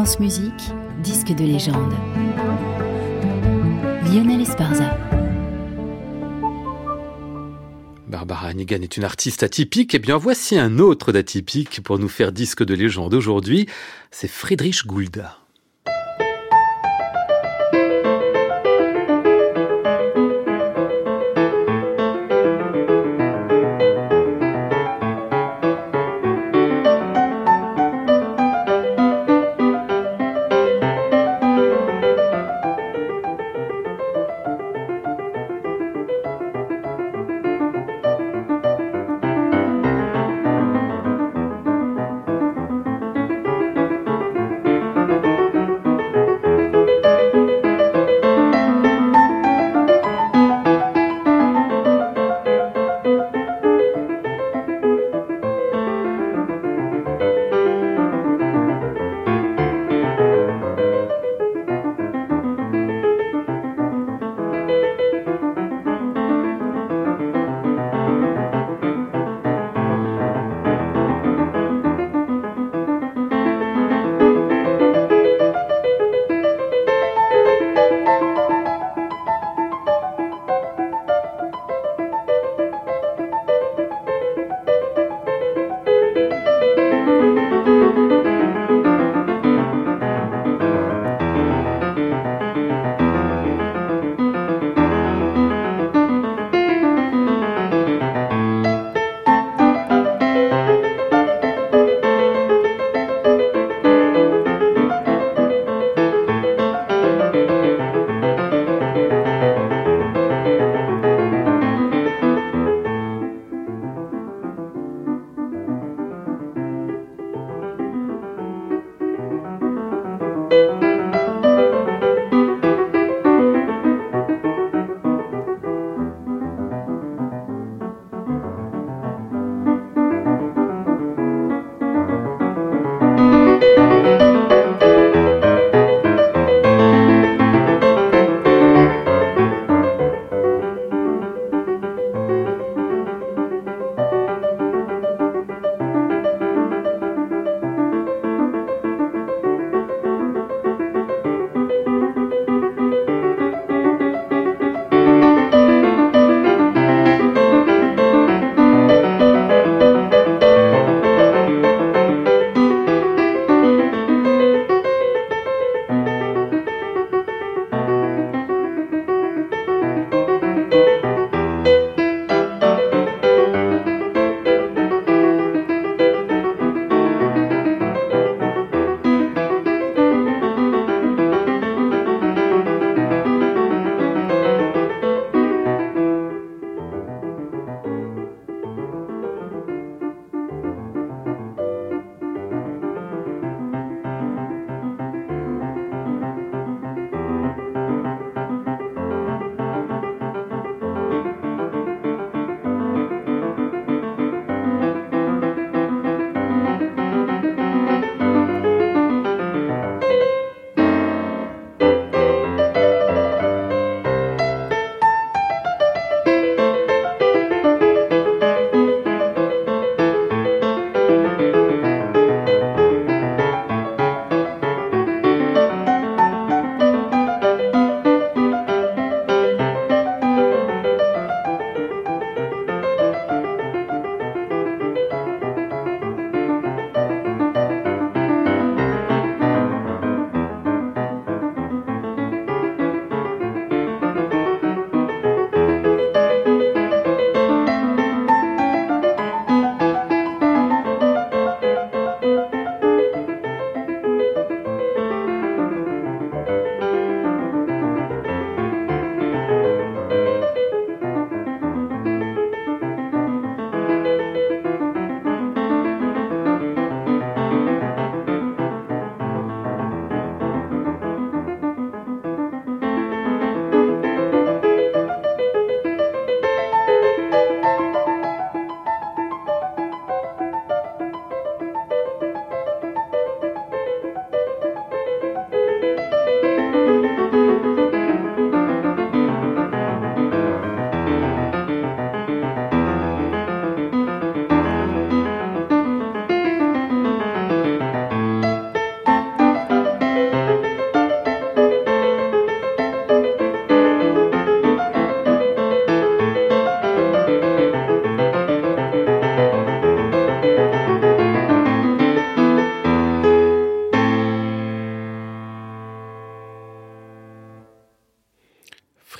France Musique, disque de légende. Lionel Esparza. Barbara Hannigan est une artiste atypique. Eh bien, voici un autre d'atypique pour nous faire disque de légende aujourd'hui. C'est Friedrich Gulda.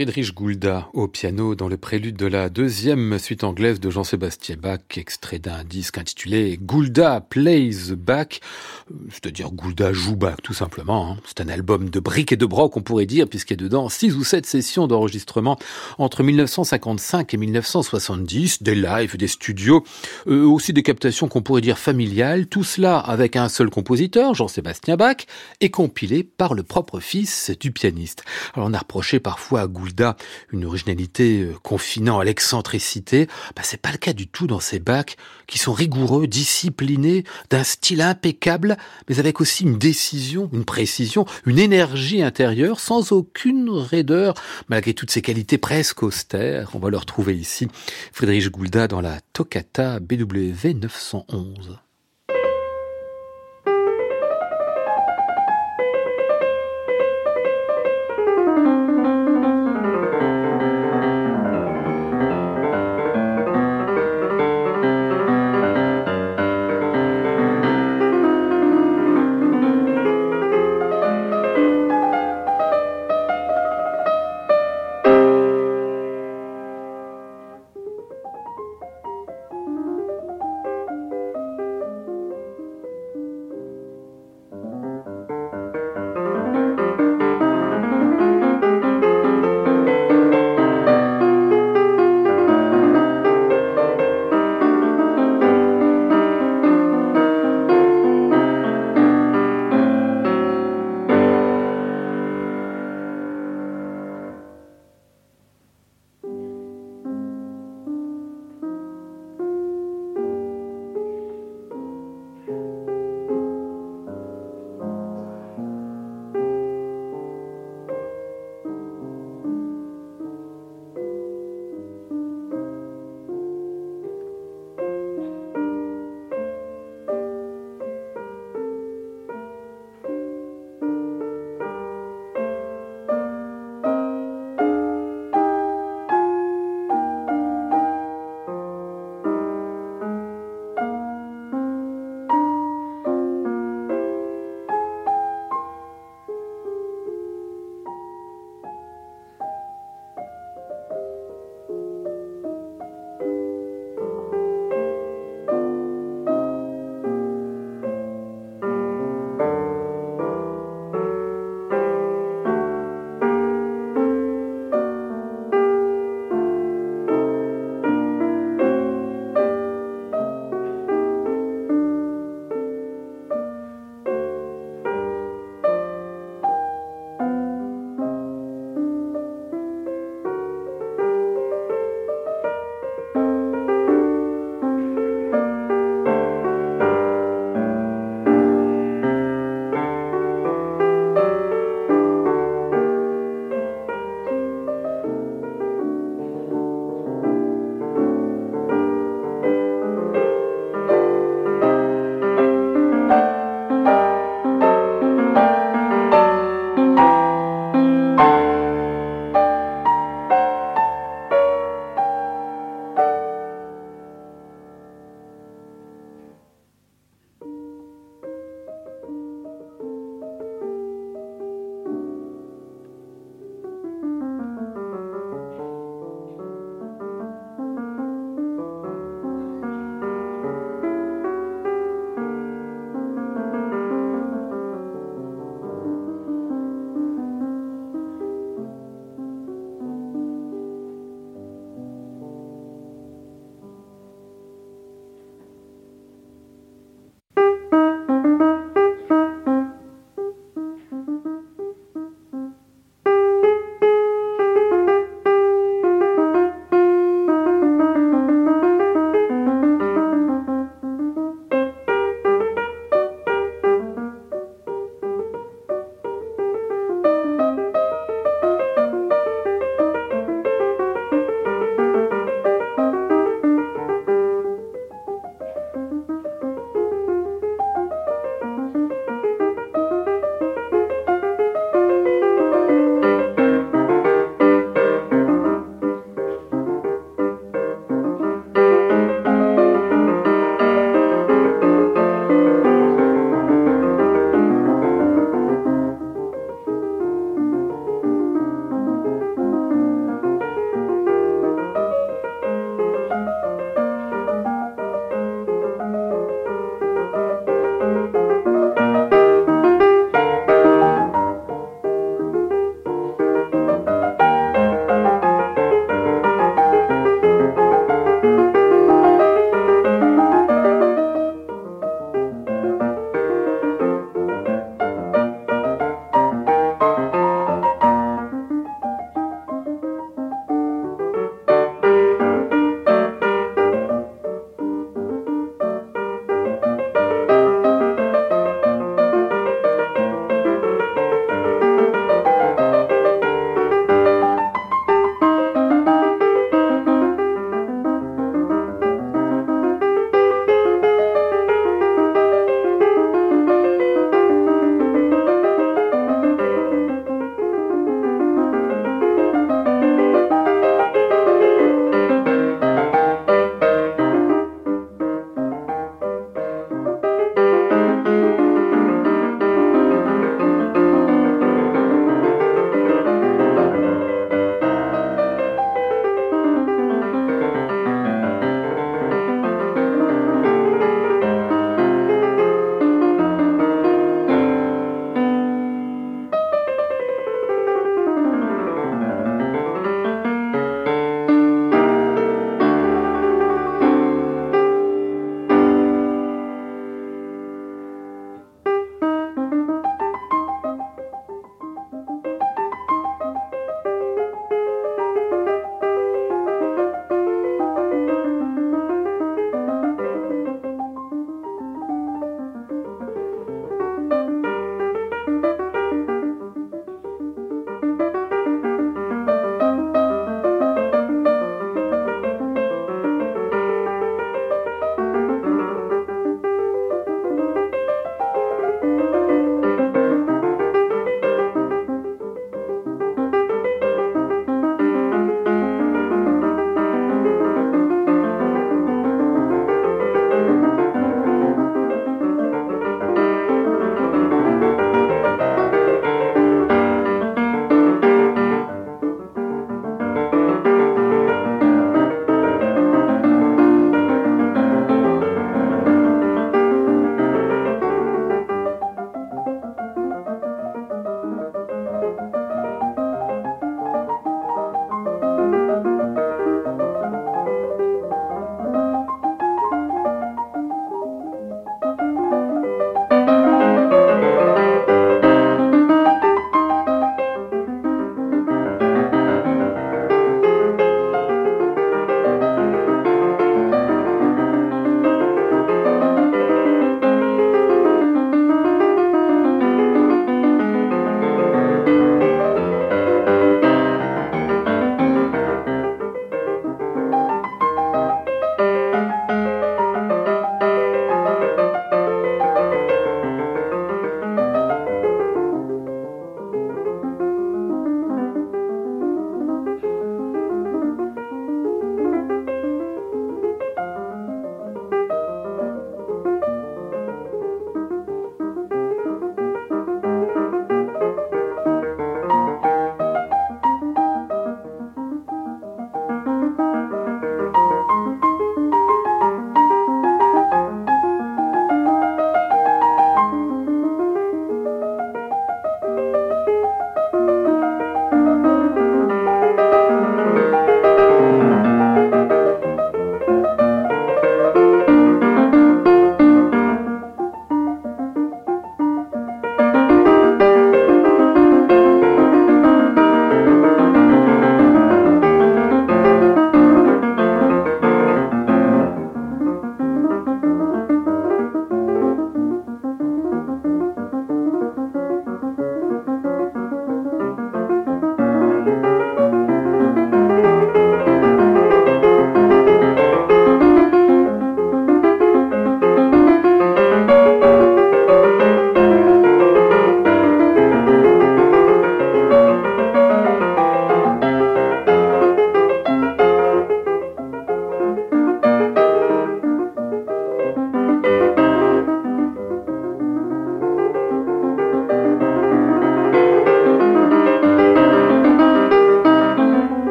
Friedrich Goulda au piano dans le prélude de la deuxième suite anglaise de Jean-Sébastien Bach, extrait d'un disque intitulé Goulda Plays Bach, c'est-à-dire Goulda joue Bach tout simplement. Hein. C'est un album de briques et de broc on pourrait dire, puisqu'il y a dedans six ou sept sessions d'enregistrement entre 1955 et 1970, des lives, des studios, euh, aussi des captations qu'on pourrait dire familiales, tout cela avec un seul compositeur, Jean-Sébastien Bach, et compilé par le propre fils du pianiste. Alors on a reproché parfois à Goulda une originalité euh, confinant à l'excentricité. Bah, c'est pas le cas du tout dans ces bacs qui sont rigoureux, disciplinés, d'un style impeccable, mais avec aussi une décision, une précision, une énergie intérieure sans aucune raideur, malgré toutes ces qualités presque austères. On va le retrouver ici. Friedrich Goulda dans la Toccata BWV 911.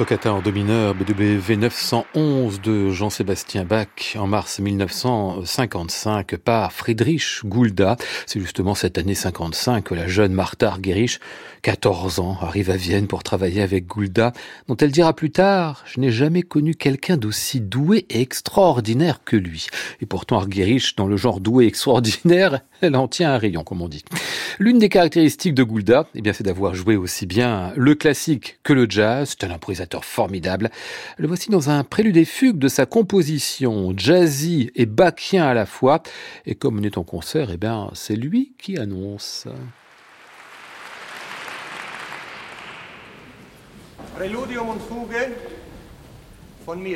Toccata en do mineur BWV 911 de Jean-Sébastien Bach en mars 1955 par Friedrich Gulda. C'est justement cette année 55 que la jeune Martha Argerich, 14 ans, arrive à Vienne pour travailler avec Gulda, dont elle dira plus tard « Je n'ai jamais connu quelqu'un d'aussi doué et extraordinaire que lui ». Et pourtant Argerich, dans le genre doué extraordinaire, elle en tient un rayon, comme on dit. L'une des caractéristiques de Gulda, eh bien, c'est d'avoir joué aussi bien le classique que le jazz. C'est un improvisateur formidable. Le voici dans un prélude et fugue de sa composition, jazzy et bachien à la fois. Et comme on est en concert, eh bien, c'est lui qui annonce. Und.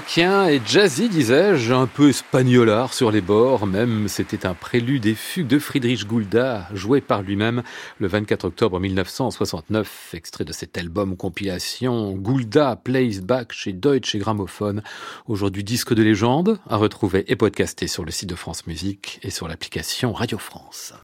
Et jazzy, disais-je, un peu espagnolard sur les bords, même c'était un prélude des fugues de Friedrich Gulda, joué par lui-même le 24 octobre 1969, extrait de cet album compilation Gulda Plays Back chez Deutsche Grammophon, aujourd'hui disque de légende, à retrouver et podcasté sur le site de France Musique et sur l'application Radio France.